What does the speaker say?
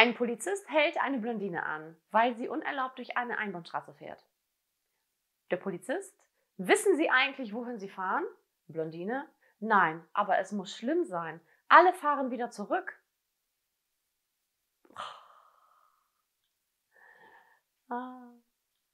Ein Polizist hält eine Blondine an, weil sie unerlaubt durch eine Einbahnstraße fährt. Der Polizist, wissen Sie eigentlich, wohin Sie fahren? Blondine, nein, aber es muss schlimm sein. Alle fahren wieder zurück.